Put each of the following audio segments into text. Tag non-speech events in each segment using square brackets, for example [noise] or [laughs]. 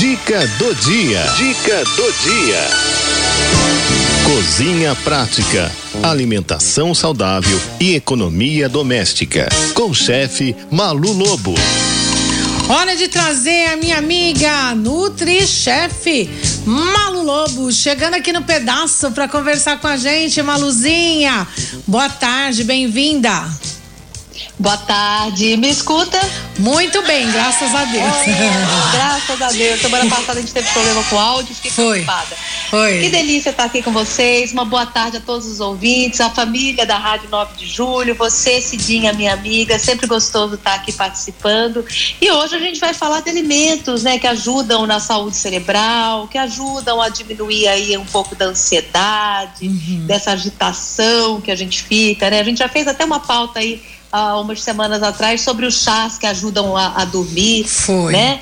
Dica do dia. Dica do dia. Cozinha prática, alimentação saudável e economia doméstica. Com o chefe Malu Lobo. Hora de trazer a minha amiga Nutri-Chefe Malu Lobo, chegando aqui no pedaço para conversar com a gente, Maluzinha. Boa tarde, bem-vinda. Boa tarde, me escuta? Muito bem, graças a Deus. [laughs] Graças a Deus. Semana passada a gente teve problema com o áudio, fiquei Foi. preocupada. Foi. Que delícia estar aqui com vocês. Uma boa tarde a todos os ouvintes, a família da Rádio 9 de Julho, você, Cidinha, minha amiga, sempre gostoso estar aqui participando. E hoje a gente vai falar de alimentos, né, que ajudam na saúde cerebral, que ajudam a diminuir aí um pouco da ansiedade, uhum. dessa agitação que a gente fica, né? A gente já fez até uma pauta aí há umas semanas atrás sobre os chás que ajudam a, a dormir, Foi. né?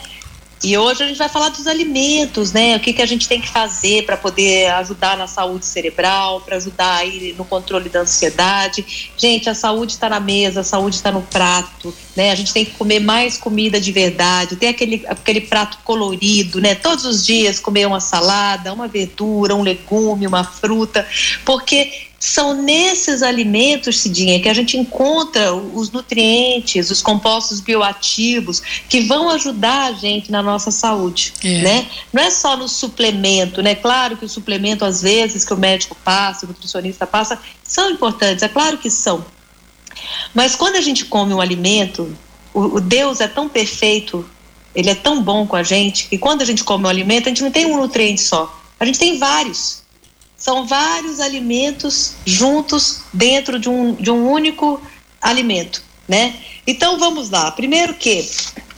E hoje a gente vai falar dos alimentos, né? O que, que a gente tem que fazer para poder ajudar na saúde cerebral, para ajudar aí no controle da ansiedade. Gente, a saúde está na mesa, a saúde está no prato, né? A gente tem que comer mais comida de verdade, ter aquele, aquele prato colorido, né? Todos os dias comer uma salada, uma verdura, um legume, uma fruta, porque são nesses alimentos, Cidinha, que a gente encontra os nutrientes, os compostos bioativos que vão ajudar a gente na nossa saúde, é. né? Não é só no suplemento, né? Claro que o suplemento, às vezes, que o médico passa, o nutricionista passa, são importantes, é claro que são. Mas quando a gente come um alimento, o, o Deus é tão perfeito, ele é tão bom com a gente, que quando a gente come um alimento, a gente não tem um nutriente só, a gente tem vários. São vários alimentos juntos dentro de um, de um único alimento, né? Então vamos lá. Primeiro que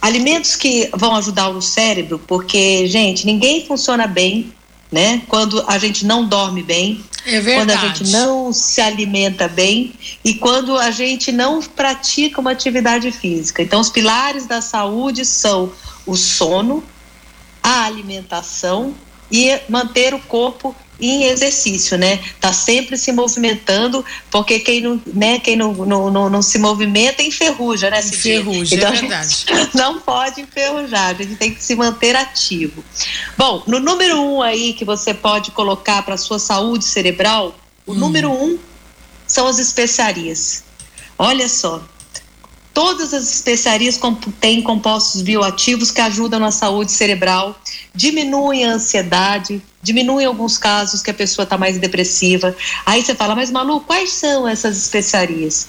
alimentos que vão ajudar o cérebro, porque, gente, ninguém funciona bem, né? Quando a gente não dorme bem, é quando a gente não se alimenta bem e quando a gente não pratica uma atividade física. Então, os pilares da saúde são o sono, a alimentação e manter o corpo em exercício, né? Tá sempre se movimentando, porque quem não, né, quem não, não, não, não se movimenta enferruja, né? Enferruja, então, é verdade. [laughs] Não pode enferrujar, a gente tem que se manter ativo. Bom, no número um aí que você pode colocar para sua saúde cerebral, o hum. número um são as especiarias. Olha só, Todas as especiarias têm compostos bioativos que ajudam na saúde cerebral, diminuem a ansiedade, diminuem alguns casos que a pessoa está mais depressiva. Aí você fala, mas Malu, quais são essas especiarias?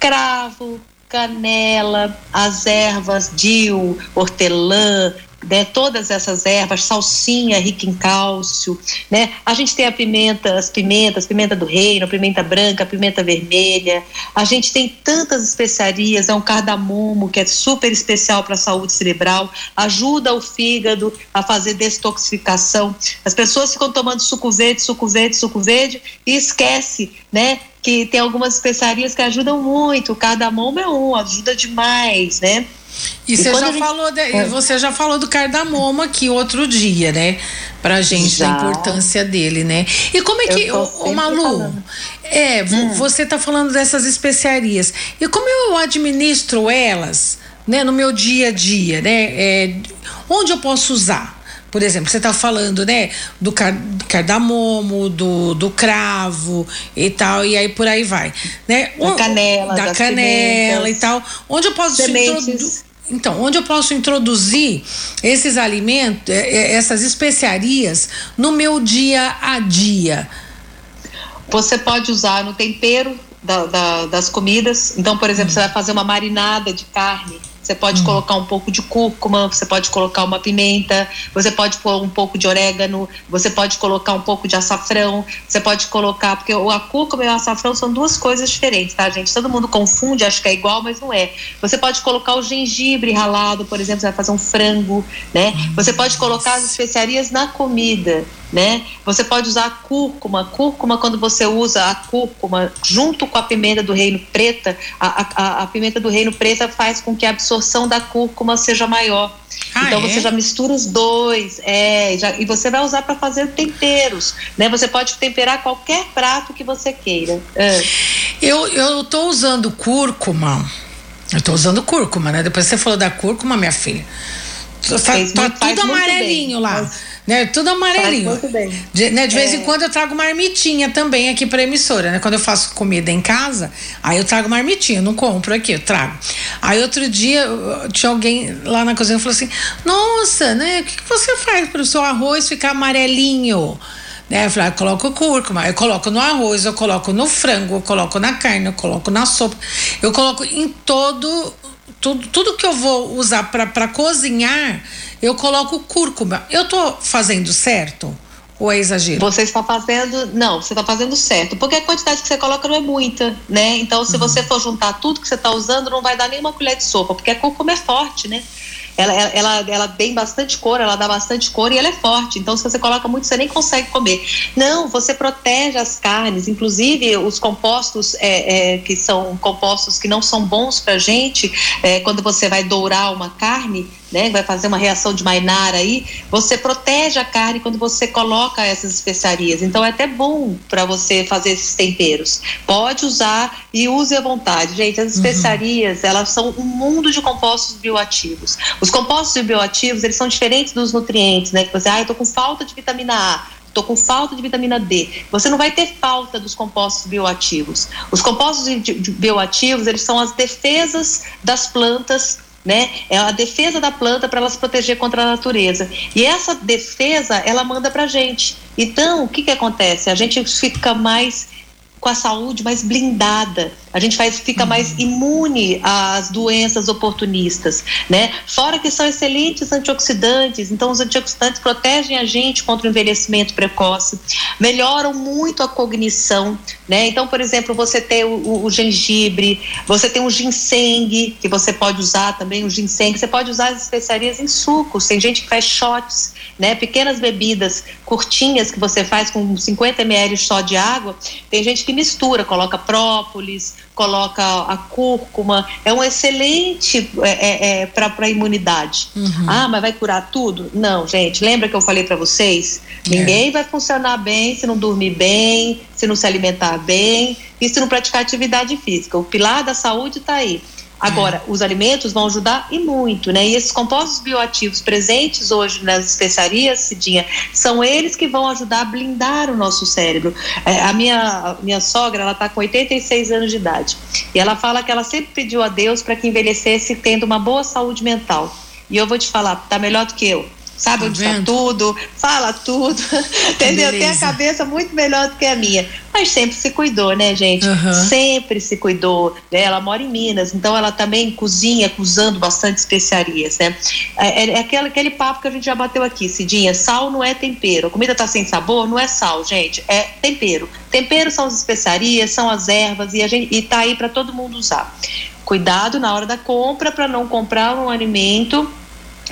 Cravo, canela, as ervas, dil, hortelã, né, todas essas ervas, salsinha rica em cálcio, né? A gente tem a pimenta, as pimentas, pimenta do reino, pimenta branca, pimenta vermelha. A gente tem tantas especiarias, é um cardamomo que é super especial para a saúde cerebral, ajuda o fígado a fazer detoxificação. As pessoas ficam tomando suco verde, suco verde, suco verde e esquece, né? Que tem algumas especiarias que ajudam muito. O cardamomo é um, ajuda demais, né? E, você já gente... falou de, é. você já falou do cardamomo aqui outro dia, né? Pra gente já. da importância dele, né? E como é que, o Malu, falando. é, hum. você tá falando dessas especiarias. E como eu administro elas, né, no meu dia a dia, né? É, onde eu posso usar? Por exemplo, você está falando, né, do, car cardamomo, do, do cravo e tal, e aí por aí vai, né? Da canela, da canela e tal. Onde eu posso introduzir então, onde eu posso introduzir esses alimentos, é, é, essas especiarias no meu dia a dia? Você pode usar no tempero da, da, das comidas. Então, por exemplo, hum. você vai fazer uma marinada de carne você pode hum. colocar um pouco de cúrcuma, você pode colocar uma pimenta, você pode pôr um pouco de orégano, você pode colocar um pouco de açafrão, você pode colocar, porque a cúrcuma e o açafrão são duas coisas diferentes, tá, gente? Todo mundo confunde, acha que é igual, mas não é. Você pode colocar o gengibre ralado, por exemplo, você vai fazer um frango, né? Você pode colocar as especiarias na comida né? Você pode usar a cúrcuma. Cúrcuma, quando você usa a cúrcuma junto com a pimenta do reino preta, a, a, a pimenta do reino preta faz com que a absorção da cúrcuma seja maior. Ah, então é? você já mistura os dois, é, já, e você vai usar para fazer temperos, né? Você pode temperar qualquer prato que você queira. É. Eu eu tô usando cúrcuma. Eu tô usando cúrcuma, né? Depois você falou da cúrcuma, minha filha. Tá, tá tudo amarelinho lá. Mas né? Tudo amarelinho. muito bem. De, né, de vez é. em quando eu trago marmitinha também aqui pra emissora, né? Quando eu faço comida em casa, aí eu trago marmitinha, eu não compro aqui, eu trago. Aí outro dia tinha alguém lá na cozinha e falou assim: Nossa, né? O que, que você faz para o seu arroz ficar amarelinho? Né? Eu falei, ah, eu coloco cúrcuma, eu coloco no arroz, eu coloco no frango, eu coloco na carne, eu coloco na sopa, eu coloco em todo tudo, tudo que eu vou usar para cozinhar, eu coloco cúrcuma. Eu tô fazendo certo? Ou é exagero? Você está fazendo. Não, você está fazendo certo. Porque a quantidade que você coloca não é muita, né? Então, se uhum. você for juntar tudo que você está usando, não vai dar nenhuma colher de sopa, porque a cúrcuma é forte, né? Ela, ela, ela tem bastante cor, ela dá bastante cor e ela é forte. Então, se você coloca muito, você nem consegue comer. Não, você protege as carnes, inclusive os compostos é, é, que são compostos que não são bons para gente, é, quando você vai dourar uma carne, né, vai fazer uma reação de mainar aí, você protege a carne quando você coloca essas especiarias. Então é até bom para você fazer esses temperos. Pode usar e use à vontade. Gente, as uhum. especiarias, uhum. elas são um mundo de compostos bioativos. Os compostos bioativos, eles são diferentes dos nutrientes, né? Que você, ah, eu tô com falta de vitamina A estou com falta de vitamina D. Você não vai ter falta dos compostos bioativos. Os compostos bioativos, eles são as defesas das plantas né? É a defesa da planta para ela se proteger contra a natureza. E essa defesa, ela manda para gente. Então, o que que acontece? A gente fica mais com a saúde mais blindada. A gente faz, fica uhum. mais imune às doenças oportunistas, né? Fora que são excelentes antioxidantes, então os antioxidantes protegem a gente contra o envelhecimento precoce, melhoram muito a cognição, né? Então, por exemplo, você tem o, o, o gengibre, você tem o ginseng, que você pode usar também, o ginseng, você pode usar as especiarias em sucos, tem gente que faz shots, né? Pequenas bebidas curtinhas que você faz com 50 ml só de água, tem gente que mistura, coloca própolis, coloca a cúrcuma, é um excelente é, é, é para a imunidade. Uhum. Ah, mas vai curar tudo? Não, gente, lembra que eu falei para vocês? É. Ninguém vai funcionar bem se não dormir bem, se não se alimentar bem e se não praticar atividade física. O pilar da saúde está aí. Agora, os alimentos vão ajudar e muito, né? E esses compostos bioativos presentes hoje nas especiarias, Cidinha, são eles que vão ajudar a blindar o nosso cérebro. É, a minha, a minha sogra, ela está com 86 anos de idade. E ela fala que ela sempre pediu a Deus para que envelhecesse tendo uma boa saúde mental. E eu vou te falar, tá melhor do que eu sabe tá onde está tudo, fala tudo, [laughs] entendeu? Tem a cabeça muito melhor do que a minha. Mas sempre se cuidou, né, gente? Uhum. Sempre se cuidou. Né? Ela mora em Minas, então ela também cozinha, usando bastante especiarias, né? É, é, é aquele, aquele papo que a gente já bateu aqui, Cidinha. Sal não é tempero. A comida tá sem sabor, não é sal, gente. É tempero. Tempero são as especiarias, são as ervas e, a gente, e tá aí para todo mundo usar. Cuidado na hora da compra para não comprar um alimento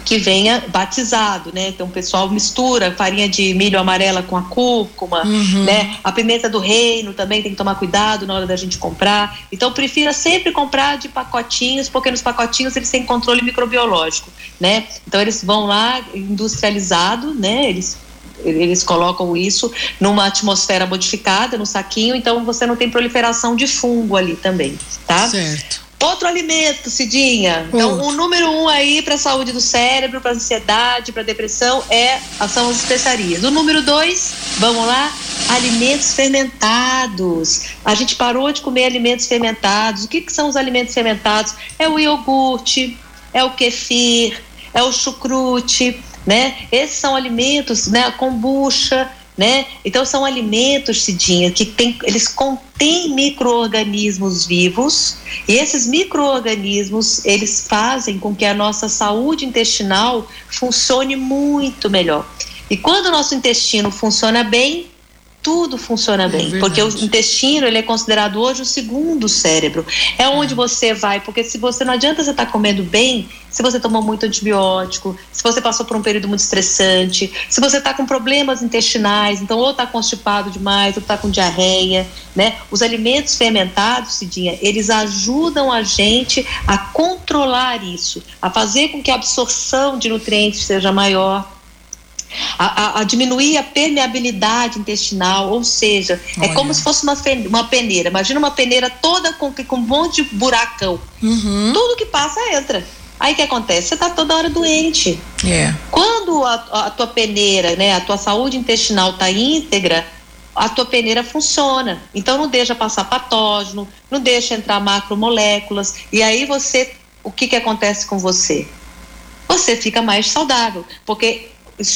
que venha batizado, né? Então o pessoal mistura farinha de milho amarela com a cúrcuma, uhum. né? A pimenta do reino também tem que tomar cuidado na hora da gente comprar. Então prefira sempre comprar de pacotinhos, porque nos pacotinhos eles têm controle microbiológico, né? Então eles vão lá industrializado, né? Eles eles colocam isso numa atmosfera modificada, no saquinho, então você não tem proliferação de fungo ali também, tá? Certo. Outro alimento, Cidinha. Então, o número um aí para a saúde do cérebro, para ansiedade, para depressão é são as especiarias. O número dois, vamos lá, alimentos fermentados. A gente parou de comer alimentos fermentados. O que, que são os alimentos fermentados? É o iogurte, é o kefir, é o chucrute, né? Esses são alimentos, né? A kombucha, né? Então são alimentos, Cidinha, que tem, eles contêm micro-organismos vivos e esses micro-organismos eles fazem com que a nossa saúde intestinal funcione muito melhor. E quando o nosso intestino funciona bem, tudo funciona é bem, porque o intestino ele é considerado hoje o segundo cérebro. É onde é. você vai, porque se você não adianta você estar tá comendo bem, se você tomou muito antibiótico, se você passou por um período muito estressante, se você está com problemas intestinais, então ou está constipado demais, ou está com diarreia, né? Os alimentos fermentados, Cidinha, eles ajudam a gente a controlar isso, a fazer com que a absorção de nutrientes seja maior a, a, a, diminuir a permeabilidade intestinal, ou seja, é Olha. é como se fosse uma, uma peneira. Imagina uma peneira toda com, com um monte de buracão. Uhum. Tudo que passa entra. Aí o que acontece? Você está toda hora doente. É. Quando a, a, tua peneira, né, a tua saúde intestinal está íntegra, a tua peneira funciona. Então não deixa passar patógeno, não deixa entrar macromoléculas. E aí você, o que, que acontece com você? Você fica mais saudável, porque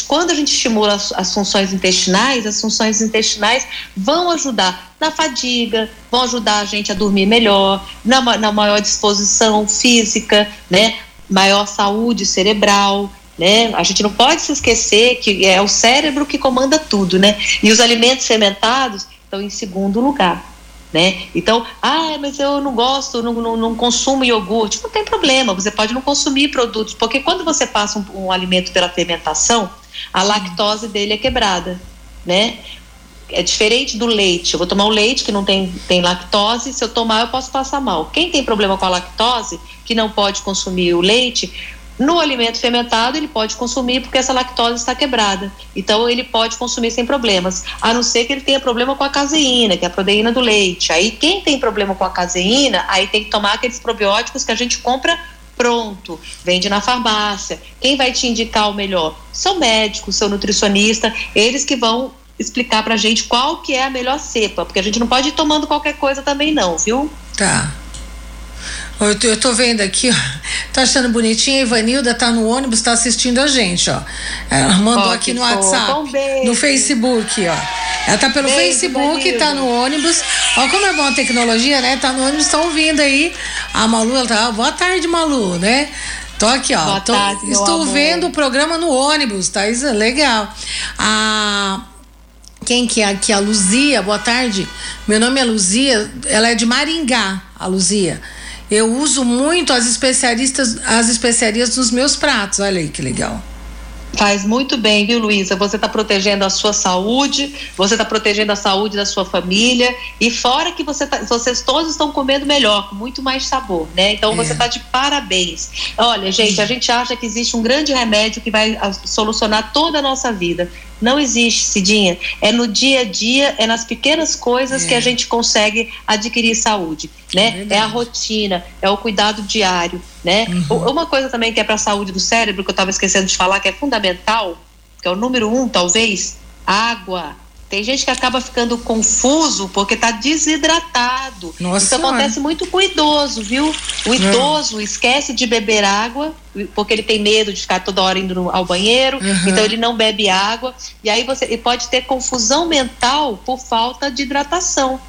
quando a gente estimula as, as, funções intestinais, as funções intestinais vão ajudar na fadiga, vão ajudar a gente a dormir melhor, na, na maior disposição física, né? maior saúde cerebral. Né? A gente não pode se esquecer que é o cérebro que comanda tudo, né? E os alimentos fermentados estão em segundo lugar. Né? Então, ah, mas eu não gosto, não, não, não, consumo iogurte. Não tem problema, você pode não consumir produtos, porque quando você passa um, um alimento pela fermentação, a lactose dele é quebrada, né? É diferente do leite. Eu vou tomar o leite que não tem, tem lactose, se eu tomar eu posso passar mal. Quem tem problema com a lactose, que não pode consumir o leite, no alimento fermentado, ele pode consumir porque essa lactose está quebrada. Então, ele pode consumir sem problemas, a não ser que ele tenha problema com a caseína, que é a proteína do leite. Aí, quem tem problema com a caseína, aí tem que tomar aqueles probióticos que a gente compra pronto, vende na farmácia. Quem vai te indicar o melhor? Seu médico, seu nutricionista, eles que vão explicar pra gente qual que é a melhor cepa, porque a gente não pode ir tomando qualquer coisa também não, viu? Tá. Eu tô, vendo aqui, ó. Tá achando bonitinho? A Ivanilda tá no ônibus, tá assistindo a gente, ó. Ela mandou oh, aqui no WhatsApp, um no Facebook, ó. Ela tá pelo beijo, Facebook, Ivanilda. tá no ônibus. Ó, como é bom a tecnologia, né? Tá no ônibus, estão ouvindo aí. A Malu, ela tá. Boa tarde, Malu, né? Tô aqui, ó. Boa tô, tarde, estou vendo o programa no ônibus, tá? Isso é legal. A quem que é aqui? A Luzia, boa tarde. Meu nome é Luzia, ela é de Maringá, a Luzia. Eu uso muito as especialistas, as especiarias nos meus pratos. Olha aí que legal. Faz muito bem, viu, Luísa? Você está protegendo a sua saúde, você está protegendo a saúde da sua família e fora que você tá, vocês todos estão comendo melhor, com muito mais sabor, né? Então é. você está de parabéns. Olha, gente, a gente acha que existe um grande remédio que vai solucionar toda a nossa vida. Não existe, Cidinha. É no dia a dia, é nas pequenas coisas é. que a gente consegue adquirir saúde, né? É, é, a rotina, é o cuidado diário, né? Uhum. Uma coisa também que é para a saúde do cérebro, que eu estava esquecendo de falar, que é fundamental, que é o número um, talvez, água. Tem gente que acaba ficando confuso porque está desidratado. Nossa Isso acontece muito com o idoso, viu? O idoso esquece de beber água porque ele tem medo de ficar toda hora indo ao banheiro, uhum. então ele não bebe água. E aí você pode ter confusão mental por falta de hidratação.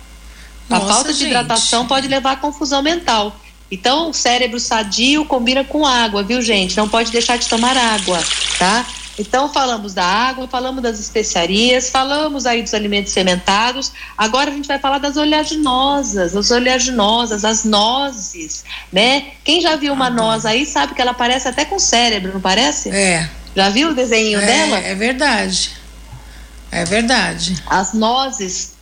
Nossa, a falta de hidratação pode levar a confusão mental. Então, o cérebro sadio combina com água, viu, gente? Não pode deixar de tomar água, tá? Então, falamos da água, falamos das especiarias, falamos aí dos alimentos fermentados. Agora a gente vai falar das oleaginosas, as oleaginosas, as nozes, né? Quem já viu uma ah, noz aí sabe que ela parece até com cérebro, não parece? É. Já viu o desenho é, dela? É verdade. É verdade. As nozes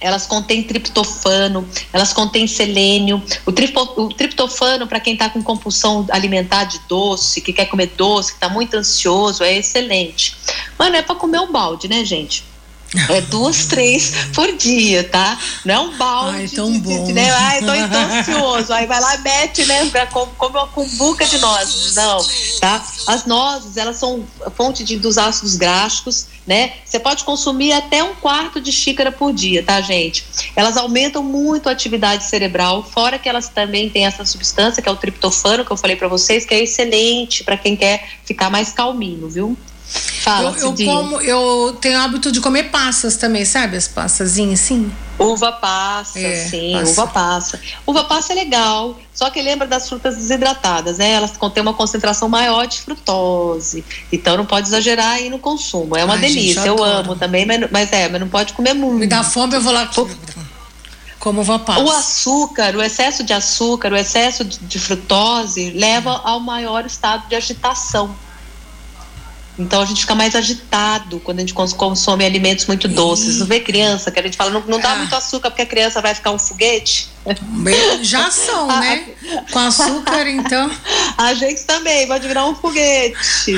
elas contêm triptofano, elas contêm selênio. O, tripo, o triptofano, para quem está com compulsão alimentar de doce, que quer comer doce, que está muito ansioso, é excelente. Mas não é para comer um balde, né, gente? É duas, três por dia, tá? Não é um balde. Ai, tão bom. De, né? Ai, tô, ansioso. Aí vai lá e mete, né? Come, uma cumbuca de nozes. Não, tá? As nozes, elas são fonte de, dos ácidos graxos, né? Você pode consumir até um quarto de xícara por dia, tá, gente? Elas aumentam muito a atividade cerebral, fora que elas também têm essa substância, que é o triptofano, que eu falei para vocês, que é excelente para quem quer ficar mais calminho, viu? Fala, eu, eu como, eu tenho o hábito de comer passas também, sabe? As passazinhas assim. Uva passa, é, sim, passa. uva passa. Uva passa é legal, só que lembra das frutas desidratadas, né? Elas contêm uma concentração maior de frutose. Então não pode exagerar aí no consumo. É uma Ai, delícia, gente, eu, eu amo também, mas, mas é, mas não pode comer muito. Me dá fome, eu vou lá. Como uva passa. O açúcar, o excesso de açúcar, o excesso de, de frutose leva ao maior estado de agitação. Então a gente fica mais agitado quando a gente consome alimentos muito doces. Não vê criança que a gente fala, não, não dá ah. muito açúcar porque a criança vai ficar um foguete? Já são, né? Com açúcar, então. [laughs] A gente também pode virar um foguete,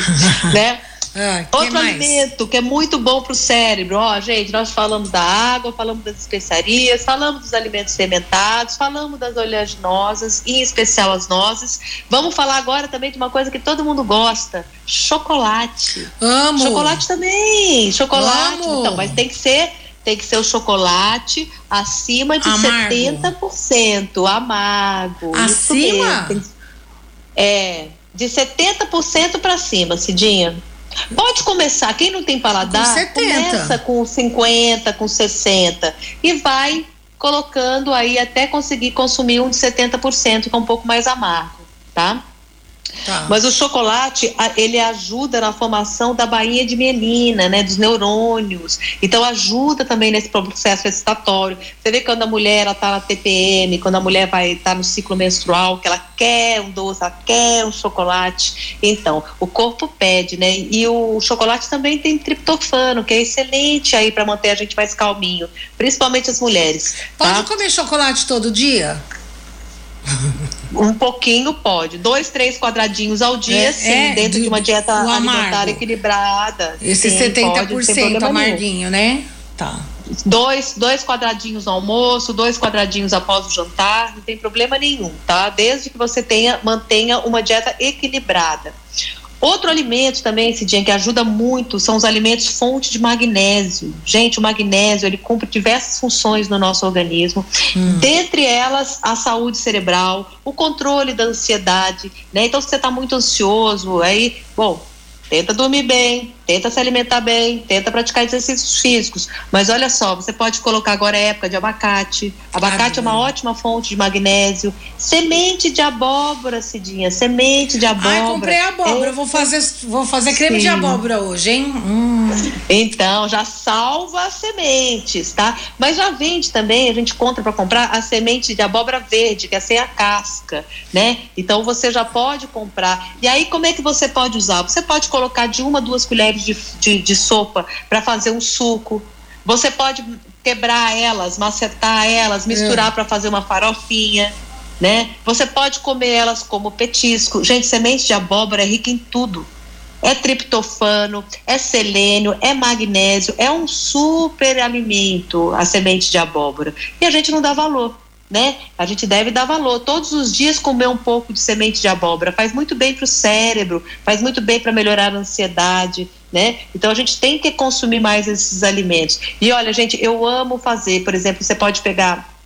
né? Ah, Outro mais? alimento que é muito bom para o cérebro. Ó, gente, nós falamos da água, falamos das especiarias, falamos dos alimentos fermentados, falamos das oleaginosas, em especial as nozes. Vamos falar agora também de uma coisa que todo mundo gosta: chocolate. Amo. Chocolate também. Chocolate. Amo. Então, mas tem que ser tem que ser o chocolate acima de amargo. 70% amargo. Acima? É, de 70% para cima, Cidinha. Pode começar, quem não tem paladar, com começa com 50, com 60 e vai colocando aí até conseguir consumir um de 70%, que é um pouco mais amargo, tá? Tá. Mas o chocolate, ele ajuda na formação da bainha de mielina, né, dos neurônios. Então ajuda também nesse processo excitatório. Você vê quando a mulher está na TPM, quando a mulher vai estar tá no ciclo menstrual, que ela quer um doce, ela quer um chocolate. Então, o corpo pede, né? E o chocolate também tem triptofano, que é excelente aí para manter a gente mais calminho, principalmente as mulheres. Pode tá? comer chocolate todo dia? Um pouquinho pode. Dois, três quadradinhos ao dia, é, sim, é, dentro de, de, uma dieta alimentar equilibrada. Esse sim, 70% pode, amarguinho, né? Tá. Dois, dois quadradinhos no almoço, dois quadradinhos após o jantar, não tem problema nenhum, tá? Desde que você tenha, mantenha uma dieta equilibrada. Outro alimento também, esse dia que ajuda muito, são os alimentos fonte de magnésio. Gente, o magnésio, ele cumpre diversas funções no nosso organismo, hum. dentre elas a saúde cerebral, o controle da ansiedade, né? Então, se você está muito ansioso, aí, bom, tenta dormir bem, tenta se alimentar bem, tenta praticar exercícios físicos. Mas olha só, você pode colocar agora a época de abacate. Abacate é uma ótima fonte de magnésio. Semente de abóbora, Cidinha, semente de abóbora. Ai, comprei abóbora, é... vou fazer, vou fazer creme Sim. de abóbora hoje, hein? Hum. Então, já salva as sementes, tá? Mas já vende também, a gente conta para comprar a semente de abóbora verde, que é sem a casca, né? Então você já pode comprar. E aí, como é que você pode usar? Você pode colocar de uma, duas colheres de, de, de sopa para fazer um suco. Você pode quebrar elas, macetar elas, misturar é. para fazer uma farofinha, né? Você pode comer elas como petisco. Gente, semente de abóbora é rica em tudo. É triptofano, é selênio, é magnésio, é um super alimento a semente de abóbora. E a gente não dá valor né? A gente deve dar valor. Todos os dias comer um pouco de semente de abóbora faz muito bem para o cérebro, faz muito bem para melhorar a ansiedade, né? Então a gente tem que consumir mais esses alimentos. E olha, gente, eu amo fazer, por exemplo, você pode pegar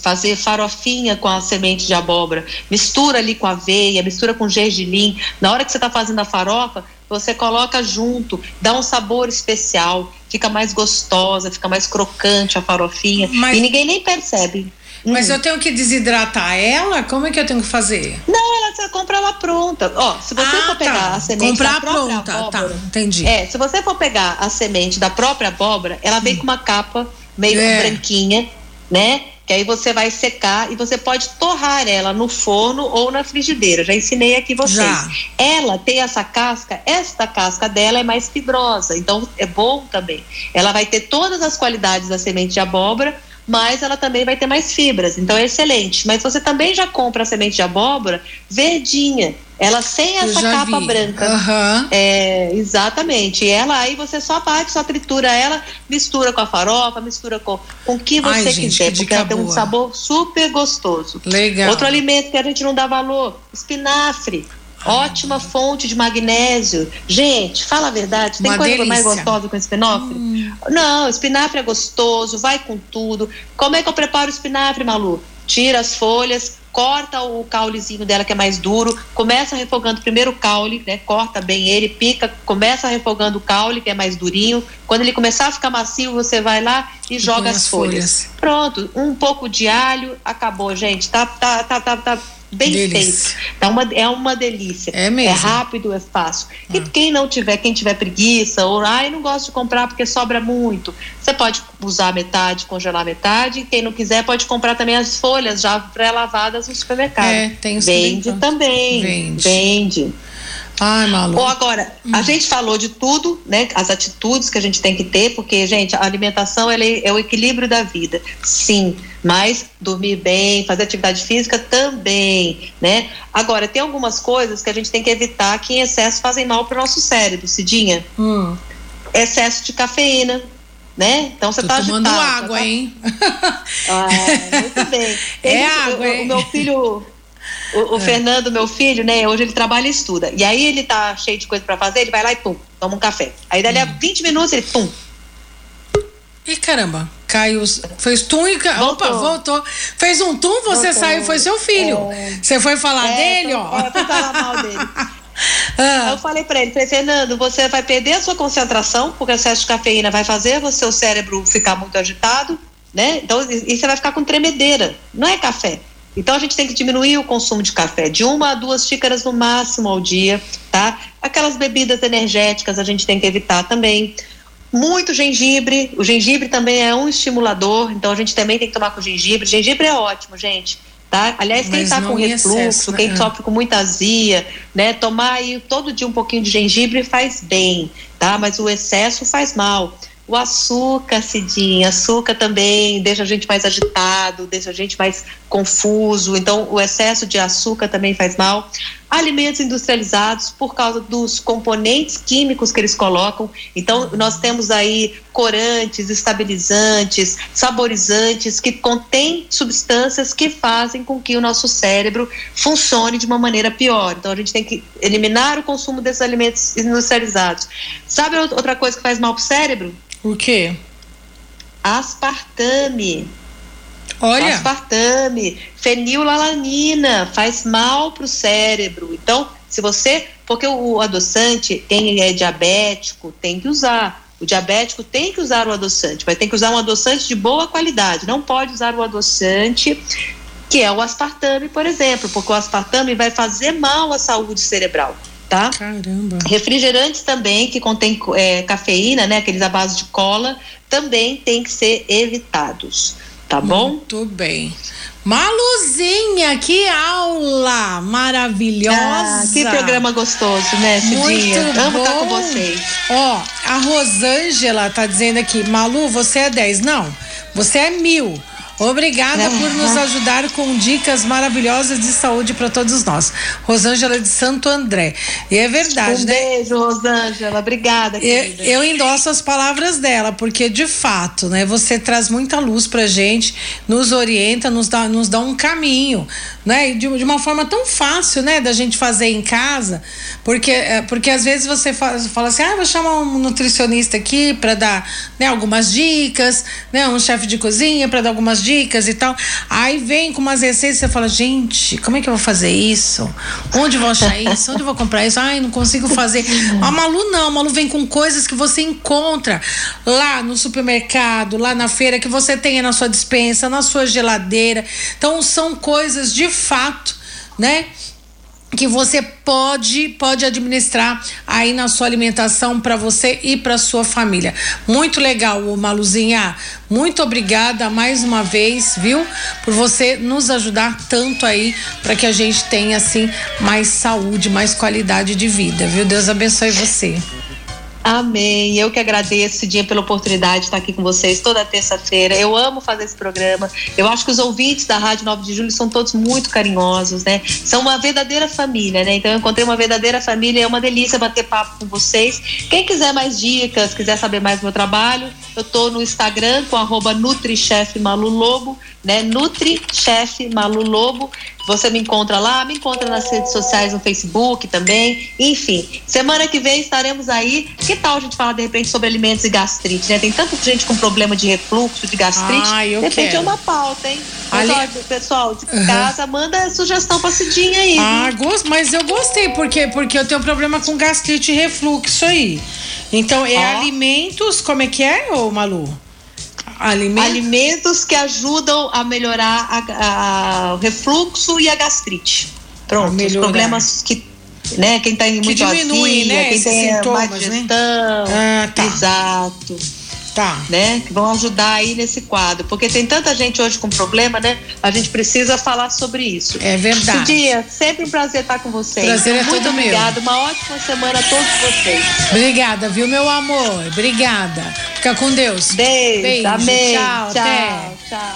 fazer farofinha com a semente de abóbora, mistura ali com aveia, mistura com gergelim. Na hora que você está fazendo a farofa, você coloca junto, dá um sabor especial, fica mais gostosa, fica mais crocante a farofinha Mas... e ninguém nem percebe. Mas hum. eu tenho que desidratar ela? Como é que eu tenho que fazer? Não, ela você compra ela pronta. Ó, se você ah, for pegar tá. a semente Comprar da própria pronta, tá, abóbora, tá, entendi. É, se você for pegar a semente da própria abóbora, ela vem hum. com uma capa meio é. branquinha, né? Que aí você vai secar e você pode torrar ela no forno ou na frigideira. Já ensinei aqui vocês. Já. Ela tem essa casca, esta casca dela é mais fibrosa, então é bom também. Ela vai ter todas as qualidades da semente de abóbora, mas ela também vai ter mais fibras, então é excelente. Mas você também já compra a semente de abóbora verdinha, ela sem essa capa vi. branca. Uhum. É, exatamente. E ela aí você só bate, só tritura ela, mistura com a farofa, mistura com, com o que você Ai, gente, quiser, que porque ela tem um sabor super gostoso. Legal. Outro alimento que a gente não dá valor, espinafre. Ótima fonte de magnésio. Gente, fala a verdade, tem Uma coisa delícia. mais gostosa com espinafre? Hum. Não, espinafre é gostoso, vai com tudo. Como é que eu preparo o espinafre, Malu? Tira as folhas, corta o caulezinho dela que é mais duro, começa refogando primeiro o caule, né? Corta bem ele, pica, começa refogando o caule que é mais durinho. Quando ele começar a ficar macio, você vai lá e, e joga as, as folhas. folhas. Pronto, um pouco de alho, acabou, gente. Tá, tá, tá, tá, tá bem delícia. feito. Tá uma, é uma delícia. É mesmo. É rápido, é fácil. E ah. quem não tiver, quem tiver preguiça, ou ai, não gosto de comprar porque sobra muito, você pode usar metade, congelar metade. Quem não quiser, pode comprar também as folhas já pré-lavadas no supermercado. É, tem Vende também. Vende. Vende. Ai, Malu. Ou agora, hum. a gente falou de tudo, né? As atitudes que a gente tem que ter, porque, gente, a alimentação é o equilíbrio da vida. Sim Mas dormir bem, fazer atividade física também, né? Agora, tem algumas coisas que a gente tem que evitar que em excesso fazem mal para o nosso cérebro, Cidinha. Hum. Excesso de cafeína, né? Então você Tô tá tomando agitado, água, tá... hein? Ah, muito bem. [laughs] é água, hein? O, o meu filho, o, o é. Fernando, meu filho, né? Hoje ele trabalha e estuda. E aí ele tá cheio de coisa para fazer, ele vai lá e pum, toma um café. Aí dali hum. a 20 minutos ele pum. Ih, caramba, caiu. Fez tum e. Voltou. Opa, voltou. Fez um tum, você voltou. saiu, foi seu filho. É... Você foi falar é, dele, ó. Falar mal dele. [laughs] Ah. Eu falei para ele, falei, Fernando, você vai perder a sua concentração, porque o excesso de cafeína vai fazer o seu cérebro ficar muito agitado, né? Então, e você vai ficar com tremedeira. Não é café. Então a gente tem que diminuir o consumo de café, de uma a duas xícaras no máximo ao dia, tá? Aquelas bebidas energéticas a gente tem que evitar também. Muito gengibre, o gengibre também é um estimulador, então a gente também tem que tomar com gengibre. Gengibre é ótimo, gente. Tá? Aliás, quem está com refluxo, excesso, né? quem é. sofre com muita azia, né? Tomar aí todo dia um pouquinho de gengibre faz bem, tá? Mas o excesso faz mal. O açúcar, Cidinha, açúcar também deixa a gente mais agitado, deixa a gente mais confuso. Então, o excesso de açúcar também faz mal. Alimentos industrializados, por causa dos componentes químicos que eles colocam. Então, nós temos aí corantes, estabilizantes, saborizantes, que contêm substâncias que fazem com que o nosso cérebro funcione de uma maneira pior. Então, a gente tem que eliminar o consumo desses alimentos industrializados. Sabe outra coisa que faz mal para o cérebro? O quê? Aspartame. Olha. Aspartame, fenilalanina, faz mal para o cérebro. Então, se você. Porque o adoçante, quem é diabético, tem que usar. O diabético tem que usar o adoçante, vai ter que usar um adoçante de boa qualidade. Não pode usar o adoçante que é o aspartame, por exemplo, porque o aspartame vai fazer mal à saúde cerebral tá? Caramba. Refrigerantes também que contém é, cafeína, né? Aqueles à base de cola, também tem que ser evitados, tá bom? Muito bem. Maluzinha, que aula maravilhosa! Ah, que programa gostoso, né, Cidinha? Muito Amo bom. estar com vocês. Ó, a Rosângela tá dizendo aqui, Malu, você é 10. Não, você é mil. Obrigada por nos ajudar com dicas maravilhosas de saúde para todos nós. Rosângela de Santo André. E é verdade, um né? beijo, Rosângela. Obrigada. Eu, eu, endosso as palavras dela, porque de fato, né, você traz muita luz pra gente, nos orienta, nos dá, nos dá um caminho, né? De, de uma forma tão fácil, né, da gente fazer em casa, porque, é, porque às vezes você fala, fala assim, ah, vou chamar um nutricionista aqui para dar né, algumas dicas, né, um chefe de cozinha para dar algumas dicas e tal. Aí vem com umas receitas e você fala, gente, como é que eu vou fazer isso? Onde vou achar isso? Onde vou comprar isso? Ai, não consigo fazer. A Malu não, a Malu vem com coisas que você encontra lá no supermercado, lá na feira, que você tenha na sua dispensa, na sua geladeira. Então são coisas de fato, né? Que você pode pode administrar aí na sua alimentação para você e para sua família. Muito legal, Maluzinha. Muito obrigada mais uma vez, viu? Por você nos ajudar tanto aí para que a gente tenha assim mais saúde, mais qualidade de vida, viu? Deus abençoe você. Amém. Eu que agradeço, Dia, pela oportunidade de estar aqui com vocês toda terça-feira. Eu amo fazer esse programa. Eu acho que os ouvintes da Rádio 9 de Julho são todos muito carinhosos, né? São uma verdadeira família, né? Então eu encontrei uma verdadeira família. É uma delícia bater papo com vocês. Quem quiser mais dicas, quiser saber mais do meu trabalho, eu tô no Instagram com arroba NutriChef Malu Lobo, né? NutriChef Malu Lobo. Você me encontra lá, me encontra nas redes sociais, no Facebook também. Enfim, semana que vem estaremos aí. Que tal a gente falar de repente sobre alimentos e gastrite, né? Tem tanta gente com problema de refluxo, de gastrite. Ah, de repente quero. é uma pauta, hein? Ali... Pessoal, de uhum. casa, manda sugestão pra Cidinha aí. Ah, gosto, mas eu gostei, porque, porque eu tenho problema com gastrite e refluxo aí. Então, é oh. alimentos, como é que é, ô Malu? Alimentos, Alimentos que ajudam a melhorar a, a, o refluxo e a gastrite. Pronto, os problemas que né, quem tem tá muito diminui, azia, né, quem tem sintomas, má digestão, né? ah, tá. exato. Tá. Né? Que vão ajudar aí nesse quadro. Porque tem tanta gente hoje com problema, né? A gente precisa falar sobre isso. É verdade. Dia, sempre um prazer estar com vocês. Prazer é Muito todo obrigado. Uma ótima semana a todos vocês. Obrigada, viu, meu amor? Obrigada. Fica com Deus. Beijo. Beijo. Amém. Tchau. Tchau. Até. Tchau.